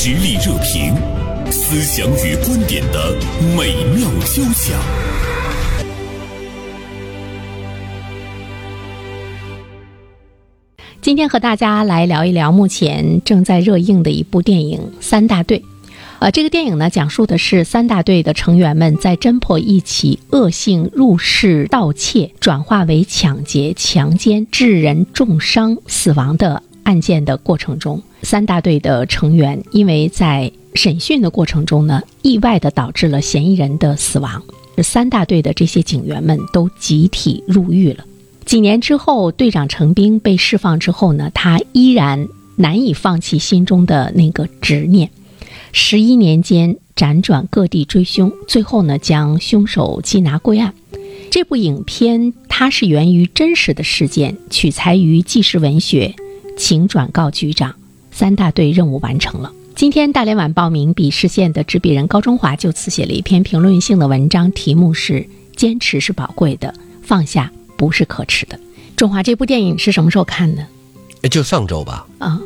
实力热评，思想与观点的美妙交响。今天和大家来聊一聊目前正在热映的一部电影《三大队》。呃，这个电影呢，讲述的是三大队的成员们在侦破一起恶性入室盗窃转化为抢劫、强奸、致人重伤、死亡的案件的过程中，三大队的成员因为在审讯的过程中呢，意外的导致了嫌疑人的死亡，三大队的这些警员们都集体入狱了。几年之后，队长程兵被释放之后呢，他依然难以放弃心中的那个执念。十一年间辗转各地追凶，最后呢将凶手缉拿归案。这部影片它是源于真实的事件，取材于纪实文学，请转告局长。三大队任务完成了。今天大连晚报名笔视线的执笔人高中华就此写了一篇评论性的文章，题目是“坚持是宝贵的，放下不是可耻的”。中华这部电影是什么时候看的？就上周吧。啊。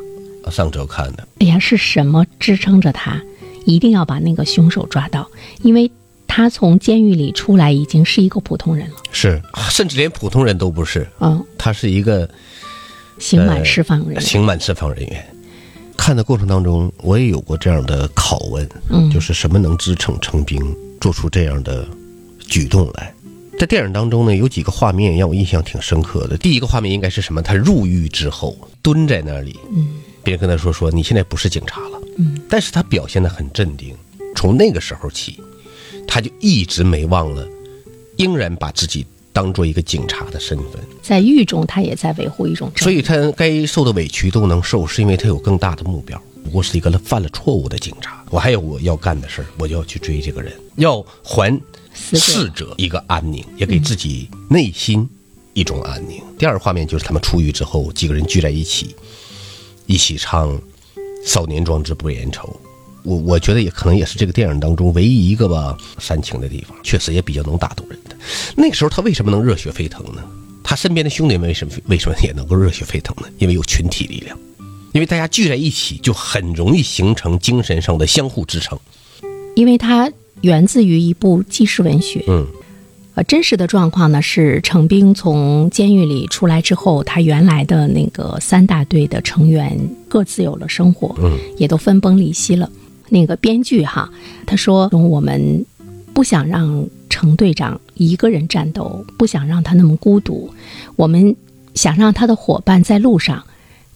上周看的，哎呀，是什么支撑着他一定要把那个凶手抓到？因为他从监狱里出来已经是一个普通人了，是，甚至连普通人都不是。嗯，他是一个刑满释放人员。刑满释放人员。看的过程当中，我也有过这样的拷问，嗯，就是什么能支撑成兵做出这样的举动来？在电影当中呢，有几个画面让我印象挺深刻的。第一个画面应该是什么？他入狱之后蹲在那里，嗯。别人跟他说：“说你现在不是警察了。”嗯，但是他表现得很镇定。从那个时候起，他就一直没忘了，仍然把自己当做一个警察的身份。在狱中，他也在维护一种。所以他该受的委屈都能受，是因为他有更大的目标。不过是一个犯了错误的警察，我还有我要干的事儿，我就要去追这个人，要还逝者一个安宁，也给自己内心一种安宁。第二个画面就是他们出狱之后，几个人聚在一起。一起唱《少年壮志不言愁》，我我觉得也可能也是这个电影当中唯一一个吧煽情的地方，确实也比较能打动人的。那个时候他为什么能热血沸腾呢？他身边的兄弟们为什么为什么也能够热血沸腾呢？因为有群体力量，因为大家聚在一起就很容易形成精神上的相互支撑。因为它源自于一部纪实文学，嗯。呃，真实的状况呢是，程兵从监狱里出来之后，他原来的那个三大队的成员各自有了生活，嗯，也都分崩离析了。那个编剧哈，他说我们不想让程队长一个人战斗，不想让他那么孤独，我们想让他的伙伴在路上。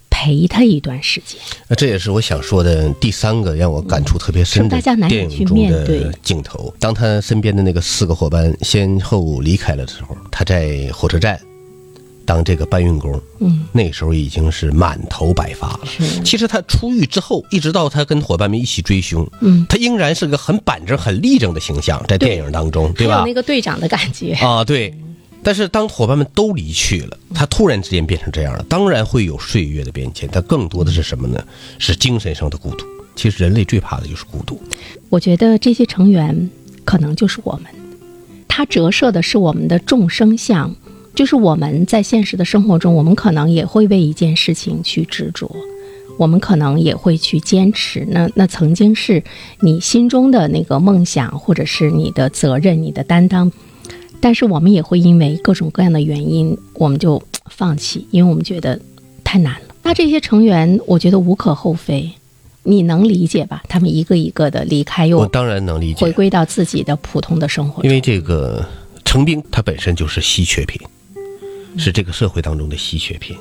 陪他一段时间，那这也是我想说的第三个让我感触特别深的电影中的镜头。当他身边的那个四个伙伴先后离开了的时候，他在火车站当这个搬运工，嗯，那时候已经是满头白发了。其实他出狱之后，一直到他跟伙伴们一起追凶，嗯，他仍然是个很板正、很立正的形象，在电影当中，对吧？有那个队长的感觉啊，对。但是当伙伴们都离去了，他突然之间变成这样了，当然会有岁月的变迁，他更多的是什么呢？是精神上的孤独。其实人类最怕的就是孤独。我觉得这些成员可能就是我们，它折射的是我们的众生相，就是我们在现实的生活中，我们可能也会为一件事情去执着，我们可能也会去坚持。那那曾经是你心中的那个梦想，或者是你的责任、你的担当。但是我们也会因为各种各样的原因，我们就放弃，因为我们觉得太难了。那这些成员，我觉得无可厚非，你能理解吧？他们一个一个的离开，又我当然能理解，回归到自己的普通的生活。因为这个成兵，它本身就是稀缺品，是这个社会当中的稀缺品。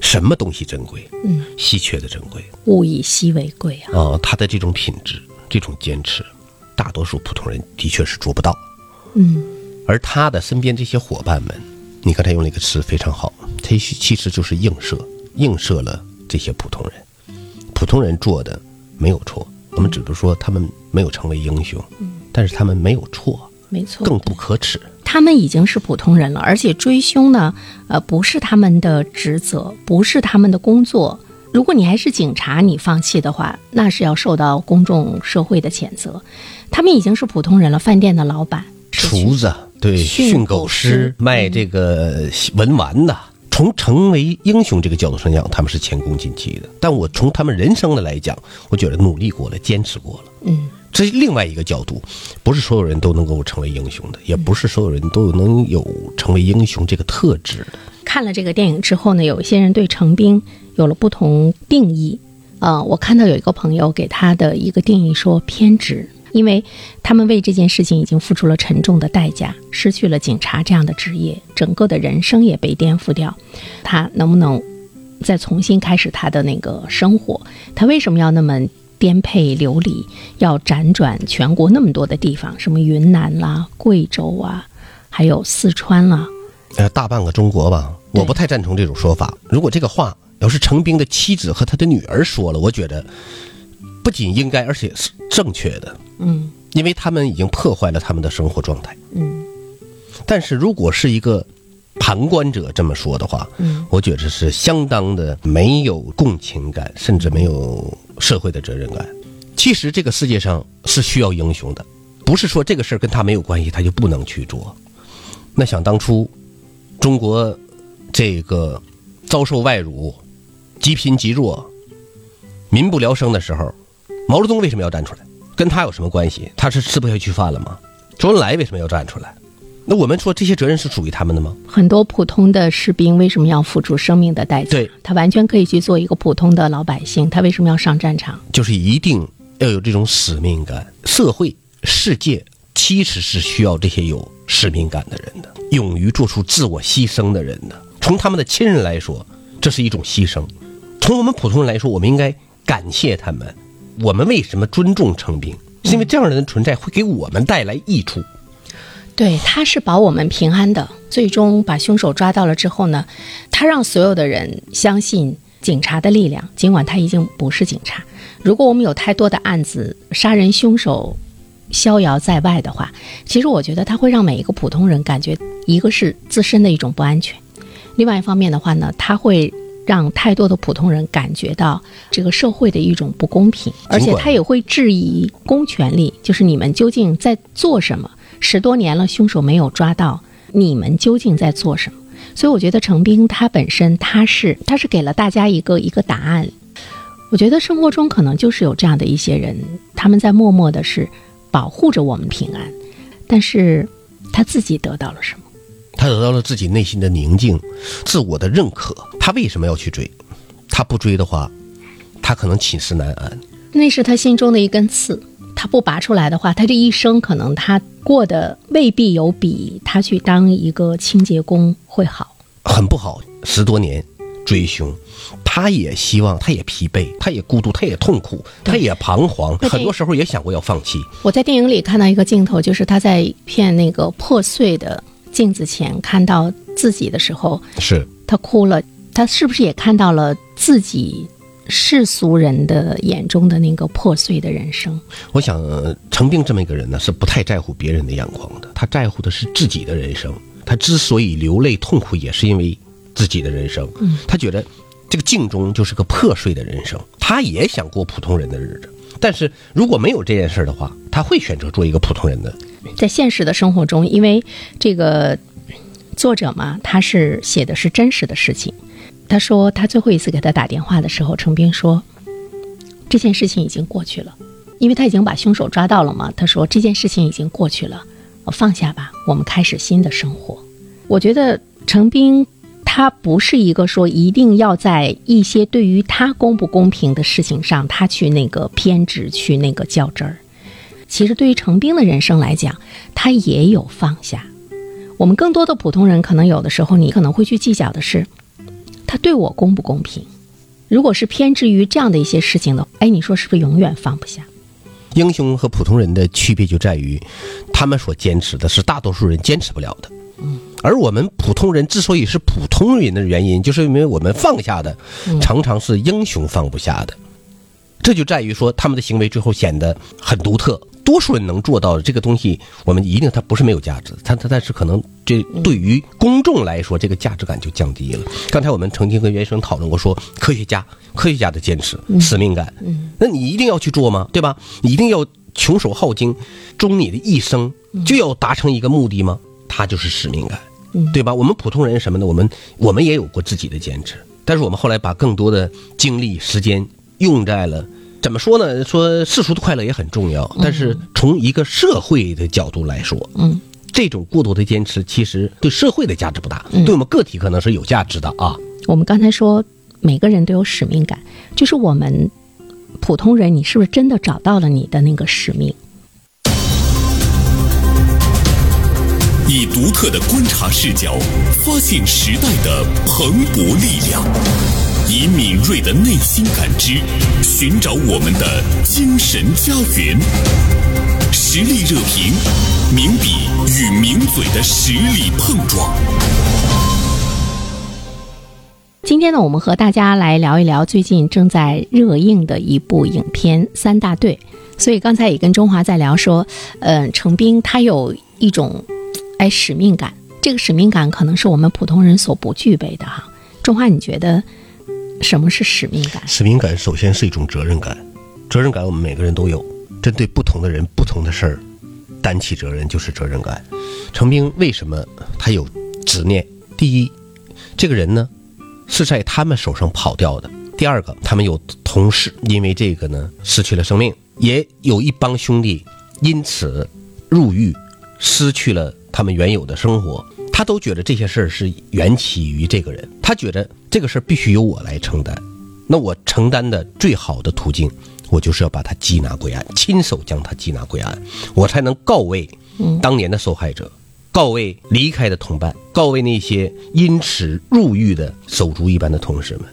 什么东西珍贵？嗯，稀缺的珍贵，物以稀为贵啊！啊，他的这种品质，这种坚持，大多数普通人的确是做不到。嗯。而他的身边这些伙伴们，你刚才用了一个词非常好，他其实就是映射，映射了这些普通人。普通人做的没有错，我们只是说他们没有成为英雄，但是他们没有错，没错，更不可耻。他们已经是普通人了，而且追凶呢，呃，不是他们的职责，不是他们的工作。如果你还是警察，你放弃的话，那是要受到公众社会的谴责。他们已经是普通人了，饭店的老板、厨子。对，训狗师卖这个文玩的，从成为英雄这个角度上讲，他们是前功尽弃的。但我从他们人生的来讲，我觉得努力过了，坚持过了。嗯，这是另外一个角度，不是所有人都能够成为英雄的，也不是所有人都能有成为英雄这个特质的。看了这个电影之后呢，有一些人对成兵有了不同定义。呃，我看到有一个朋友给他的一个定义说偏执。因为他们为这件事情已经付出了沉重的代价，失去了警察这样的职业，整个的人生也被颠覆掉。他能不能再重新开始他的那个生活？他为什么要那么颠沛流离，要辗转全国那么多的地方，什么云南啦、贵州啊，还有四川啦，呃，大半个中国吧。我不太赞同这种说法。如果这个话要是程兵的妻子和他的女儿说了，我觉得。不仅应该，而且是正确的。嗯，因为他们已经破坏了他们的生活状态。嗯，但是如果是一个旁观者这么说的话，嗯，我觉得是相当的没有共情感，甚至没有社会的责任感。其实这个世界上是需要英雄的，不是说这个事儿跟他没有关系，他就不能去做。那想当初，中国这个遭受外辱、积贫积弱、民不聊生的时候。毛泽东为什么要站出来？跟他有什么关系？他是吃不下去饭了吗？周恩来为什么要站出来？那我们说这些责任是属于他们的吗？很多普通的士兵为什么要付出生命的代价？对，他完全可以去做一个普通的老百姓，他为什么要上战场？就是一定要有这种使命感。社会、世界其实是需要这些有使命感的人的，勇于做出自我牺牲的人的。从他们的亲人来说，这是一种牺牲；从我们普通人来说，我们应该感谢他们。我们为什么尊重成兵？是因为这样的人存在会给我们带来益处。对，他是保我们平安的。最终把凶手抓到了之后呢，他让所有的人相信警察的力量，尽管他已经不是警察。如果我们有太多的案子，杀人凶手逍遥在外的话，其实我觉得他会让每一个普通人感觉，一个是自身的一种不安全，另外一方面的话呢，他会。让太多的普通人感觉到这个社会的一种不公平，而且他也会质疑公权力，就是你们究竟在做什么？十多年了，凶手没有抓到，你们究竟在做什么？所以我觉得程兵他本身他是他是给了大家一个一个答案。我觉得生活中可能就是有这样的一些人，他们在默默的是保护着我们平安，但是他自己得到了什么？他得到了自己内心的宁静，自我的认可。他为什么要去追？他不追的话，他可能寝食难安。那是他心中的一根刺，他不拔出来的话，他这一生可能他过得未必有比他去当一个清洁工会好。很不好，十多年追凶，他也希望，他也疲惫，他也孤独，他也痛苦，他也彷徨，很多时候也想过要放弃。我在电影里看到一个镜头，就是他在一片那个破碎的。镜子前看到自己的时候，是他哭了。他是不是也看到了自己世俗人的眼中的那个破碎的人生？我想，程兵这么一个人呢，是不太在乎别人的眼光的。他在乎的是自己的人生。他之所以流泪痛苦，也是因为自己的人生。嗯，他觉得这个镜中就是个破碎的人生。他也想过普通人的日子，但是如果没有这件事的话，他会选择做一个普通人的。在现实的生活中，因为这个作者嘛，他是写的是真实的事情。他说，他最后一次给他打电话的时候，程兵说，这件事情已经过去了，因为他已经把凶手抓到了嘛。他说，这件事情已经过去了，我放下吧，我们开始新的生活。我觉得程兵他不是一个说一定要在一些对于他公不公平的事情上，他去那个偏执，去那个较真儿。其实，对于程兵的人生来讲，他也有放下。我们更多的普通人，可能有的时候，你可能会去计较的是，他对我公不公平。如果是偏执于这样的一些事情的，哎，你说是不是永远放不下？英雄和普通人的区别就在于，他们所坚持的是大多数人坚持不了的。嗯，而我们普通人之所以是普通人的原因，就是因为我们放下的，常常是英雄放不下的。这就在于说，他们的行为最后显得很独特。多数人能做到的这个东西，我们一定它不是没有价值，它它但是可能这对于公众来说，这个价值感就降低了。刚才我们曾经跟袁生讨论过，说科学家科学家的坚持使命感，那你一定要去做吗？对吧？你一定要穷守耗精，终你的一生就要达成一个目的吗？它就是使命感。对吧？我们普通人什么的，我们我们也有过自己的坚持，但是我们后来把更多的精力、时间用在了怎么说呢？说世俗的快乐也很重要，但是从一个社会的角度来说，嗯，这种过度的坚持其实对社会的价值不大，对我们个体可能是有价值的啊。我们刚才说每个人都有使命感，就是我们普通人，你是不是真的找到了你的那个使命？以独特的观察视角，发现时代的蓬勃力量；以敏锐的内心感知，寻找我们的精神家园。实力热评，名笔与名嘴的实力碰撞。今天呢，我们和大家来聊一聊最近正在热映的一部影片《三大队》。所以刚才也跟中华在聊说，嗯，程兵他有一种。哎，使命感，这个使命感可能是我们普通人所不具备的哈。中华，你觉得什么是使命感？使命感首先是一种责任感，责任感我们每个人都有，针对不同的人、不同的事儿，担起责任就是责任感。程兵为什么他有执念？第一，这个人呢是在他们手上跑掉的；第二个，他们有同事因为这个呢失去了生命，也有一帮兄弟因此入狱，失去了。他们原有的生活，他都觉得这些事儿是缘起于这个人，他觉得这个事儿必须由我来承担。那我承担的最好的途径，我就是要把他缉拿归案，亲手将他缉拿归案，我才能告慰当年的受害者，告慰离开的同伴，告慰那些因此入狱的手足一般的同事们。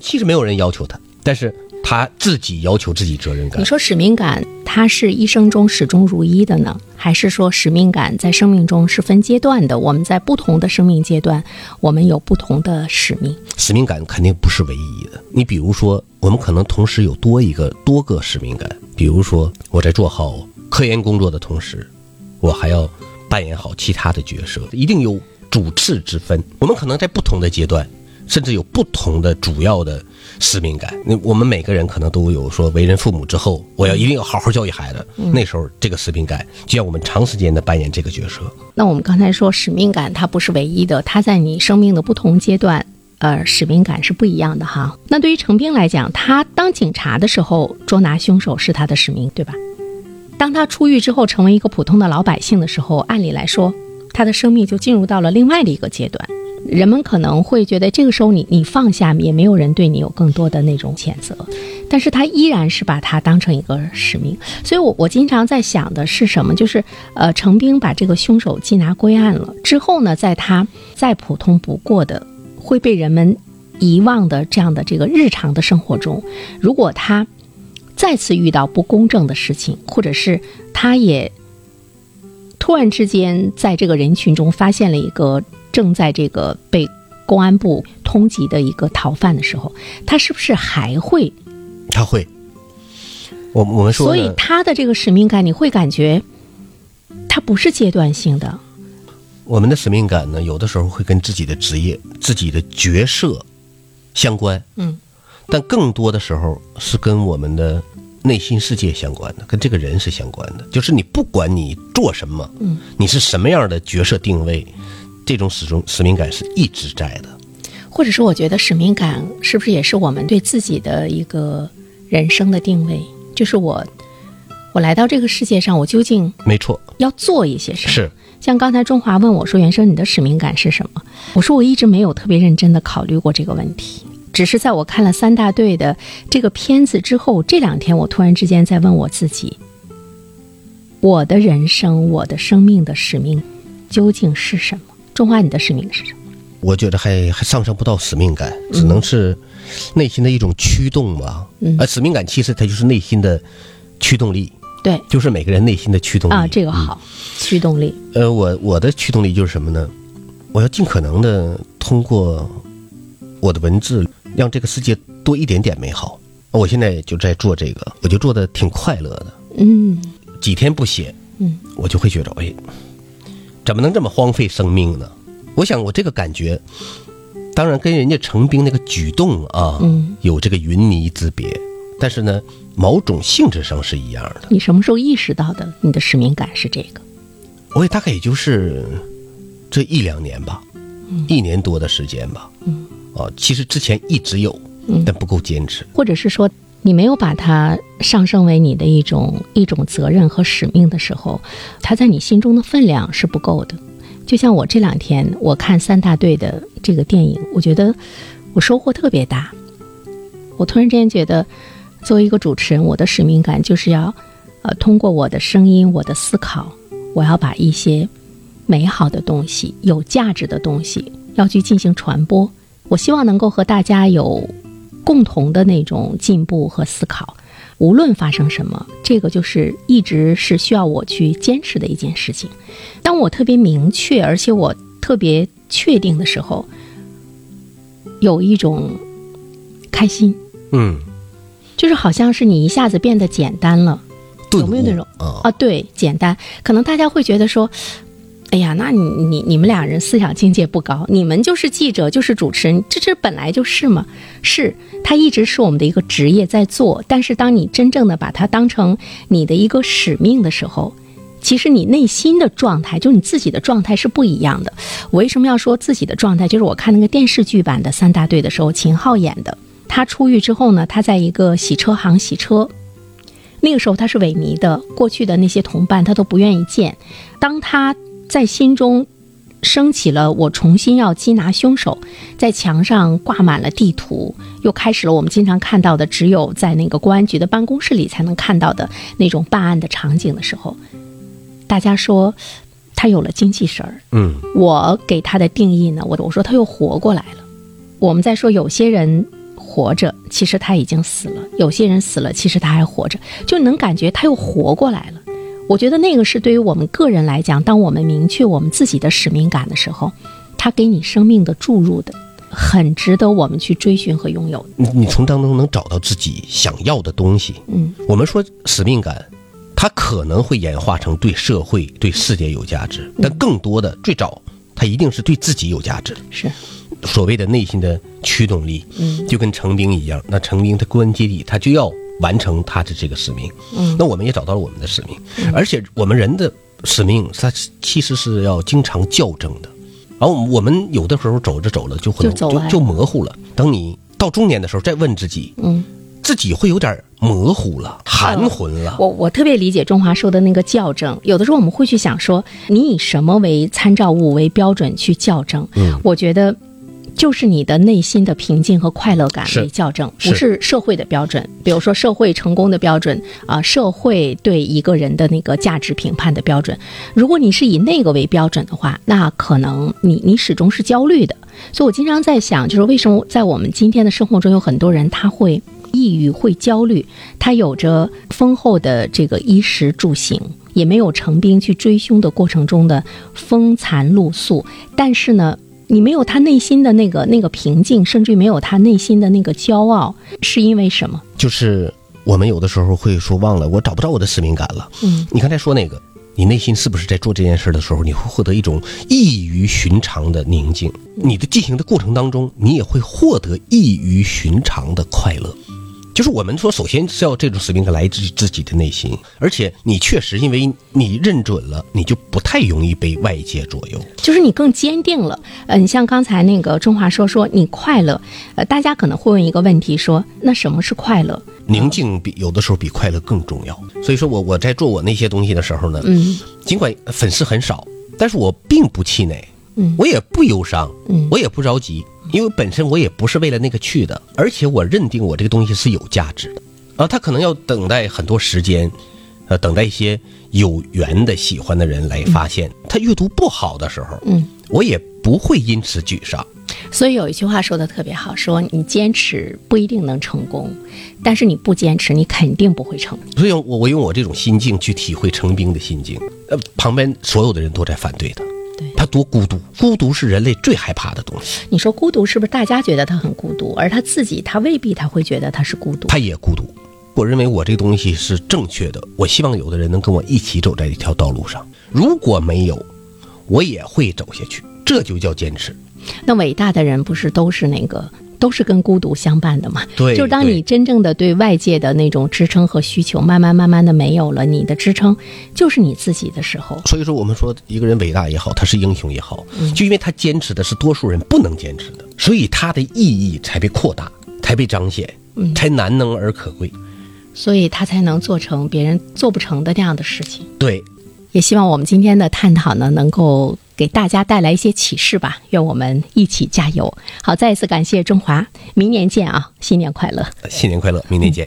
其实没有人要求他，但是。他自己要求自己责任感。你说使命感，它是一生中始终如一的呢，还是说使命感在生命中是分阶段的？我们在不同的生命阶段，我们有不同的使命。使命感肯定不是唯一的。你比如说，我们可能同时有多一个、多个使命感。比如说，我在做好科研工作的同时，我还要扮演好其他的角色，一定有主次之分。我们可能在不同的阶段。甚至有不同的主要的使命感。那我们每个人可能都有说，为人父母之后，我要一定要好好教育孩子。那时候这个使命感，就要我们长时间的扮演这个角色。那我们刚才说使命感，它不是唯一的，它在你生命的不同阶段，呃，使命感是不一样的哈。那对于程兵来讲，他当警察的时候捉拿凶手是他的使命，对吧？当他出狱之后，成为一个普通的老百姓的时候，按理来说，他的生命就进入到了另外的一个阶段。人们可能会觉得这个时候你你放下也没有人对你有更多的那种谴责，但是他依然是把它当成一个使命。所以，我我经常在想的是什么？就是呃，程兵把这个凶手缉拿归案了之后呢，在他再普通不过的会被人们遗忘的这样的这个日常的生活中，如果他再次遇到不公正的事情，或者是他也突然之间在这个人群中发现了一个。正在这个被公安部通缉的一个逃犯的时候，他是不是还会？他会。我我们说，所以他的这个使命感，你会感觉他不是阶段性的。我们的使命感呢，有的时候会跟自己的职业、自己的角色相关。嗯。但更多的时候是跟我们的内心世界相关的，跟这个人是相关的。就是你不管你做什么，嗯，你是什么样的角色定位。这种始终使命感是一直在的，或者说，我觉得使命感是不是也是我们对自己的一个人生的定位？就是我，我来到这个世界上，我究竟没错要做一些什么？是像刚才中华问我说：“袁生，你的使命感是什么？”我说：“我一直没有特别认真的考虑过这个问题，只是在我看了三大队的这个片子之后，这两天我突然之间在问我自己：我的人生，我的生命的使命究竟是什么？”中华，你的使命是什么？我觉得还还上升不到使命感，只能是内心的一种驱动吧。嗯，而使命感其实它就是内心的驱动力。对，就是每个人内心的驱动力啊，这个好，驱动力。呃，我我的驱动力就是什么呢？我要尽可能的通过我的文字，让这个世界多一点点美好。我现在就在做这个，我就做的挺快乐的。嗯，几天不写，嗯，我就会觉得，哎。怎么能这么荒废生命呢？我想，我这个感觉，当然跟人家成兵那个举动啊，有这个云泥之别，但是呢，某种性质上是一样的。你什么时候意识到的？你的使命感是这个？我也大概也就是这一两年吧，一年多的时间吧。嗯，啊，其实之前一直有，但不够坚持。或者是说，你没有把它上升为你的一种一种责任和使命的时候，它在你心中的分量是不够的。就像我这两天我看三大队的这个电影，我觉得我收获特别大。我突然之间觉得，作为一个主持人，我的使命感就是要，呃，通过我的声音、我的思考，我要把一些美好的东西、有价值的东西要去进行传播。我希望能够和大家有共同的那种进步和思考。无论发生什么，这个就是一直是需要我去坚持的一件事情。当我特别明确，而且我特别确定的时候，有一种开心，嗯，就是好像是你一下子变得简单了，有没有那种啊？啊？对，简单。可能大家会觉得说。哎呀，那你你你们俩人思想境界不高，你们就是记者，就是主持人，这这本来就是嘛。是，他一直是我们的一个职业在做，但是当你真正的把它当成你的一个使命的时候，其实你内心的状态，就你自己的状态是不一样的。我为什么要说自己的状态？就是我看那个电视剧版的三大队的时候，秦昊演的，他出狱之后呢，他在一个洗车行洗车，那个时候他是萎靡的，过去的那些同伴他都不愿意见，当他。在心中升起了我重新要缉拿凶手，在墙上挂满了地图，又开始了我们经常看到的只有在那个公安局的办公室里才能看到的那种办案的场景的时候，大家说他有了精气神儿。嗯，我给他的定义呢，我我说他又活过来了。我们在说有些人活着，其实他已经死了；有些人死了，其实他还活着，就能感觉他又活过来了。我觉得那个是对于我们个人来讲，当我们明确我们自己的使命感的时候，它给你生命的注入的，很值得我们去追寻和拥有。你你从当中能找到自己想要的东西。嗯，我们说使命感，它可能会演化成对社会、对世界有价值，但更多的最早，它一定是对自己有价值。是，所谓的内心的驱动力。嗯，就跟成兵一样，那成兵他归根结底，他就要。完成他的这个使命，嗯，那我们也找到了我们的使命，而且我们人的使命，它其实是要经常校正的，然后我们有的时候走着走了就会就就模糊了。等你到中年的时候再问自己，嗯，自己会有点模糊了，含混了。我我特别理解中华说的那个校正，有的时候我们会去想说，你以什么为参照物为标准去校正？嗯，我觉得。就是你的内心的平静和快乐感为校正，不是社会的标准。比如说社会成功的标准啊，社会对一个人的那个价值评判的标准。如果你是以那个为标准的话，那可能你你始终是焦虑的。所以我经常在想，就是为什么在我们今天的生活中有很多人他会抑郁、会焦虑，他有着丰厚的这个衣食住行，也没有成兵去追凶的过程中的风餐露宿，但是呢？你没有他内心的那个那个平静，甚至于没有他内心的那个骄傲，是因为什么？就是我们有的时候会说忘了，我找不着我的使命感了。嗯，你刚才说那个，你内心是不是在做这件事的时候，你会获得一种异于寻常的宁静？你的进行的过程当中，你也会获得异于寻常的快乐。就是我们说，首先是要这种使命感来自于自己的内心，而且你确实因为你认准了，你就不太容易被外界左右，就是你更坚定了。呃，你像刚才那个中华说说你快乐，呃，大家可能会问一个问题，说那什么是快乐？宁静比有的时候比快乐更重要。所以说我我在做我那些东西的时候呢，嗯，尽管粉丝很少，但是我并不气馁。嗯，我也不忧伤，嗯，我也不着急，因为本身我也不是为了那个去的，而且我认定我这个东西是有价值的，啊，他可能要等待很多时间，呃，等待一些有缘的喜欢的人来发现。他阅读不好的时候，嗯，我也不会因此沮丧。所以有一句话说的特别好，说你坚持不一定能成功，但是你不坚持，你肯定不会成。所以我我用我这种心境去体会成冰的心境，呃，旁边所有的人都在反对他。对他多孤独，孤独是人类最害怕的东西。你说孤独是不是大家觉得他很孤独，而他自己他未必他会觉得他是孤独。他也孤独。我认为我这个东西是正确的，我希望有的人能跟我一起走在一条道路上。如果没有，我也会走下去。这就叫坚持。那伟大的人不是都是那个都是跟孤独相伴的嘛。对就是当你真正的对外界的那种支撑和需求慢慢慢慢的没有了，你的支撑就是你自己的时候，所以说，我们说一个人伟大也好，他是英雄也好，嗯就因为他坚持的是多数人不能坚持的，所以他的意义才被扩大，才被彰显，嗯才难能而可贵。所以他才能做成别人做不成的那样的事情。对，也希望我们今天的探讨呢，能够给大家带来一些启示吧。愿我们一起加油！好，再一次感谢中华，明年见啊，新年快乐！新年快乐，明年见。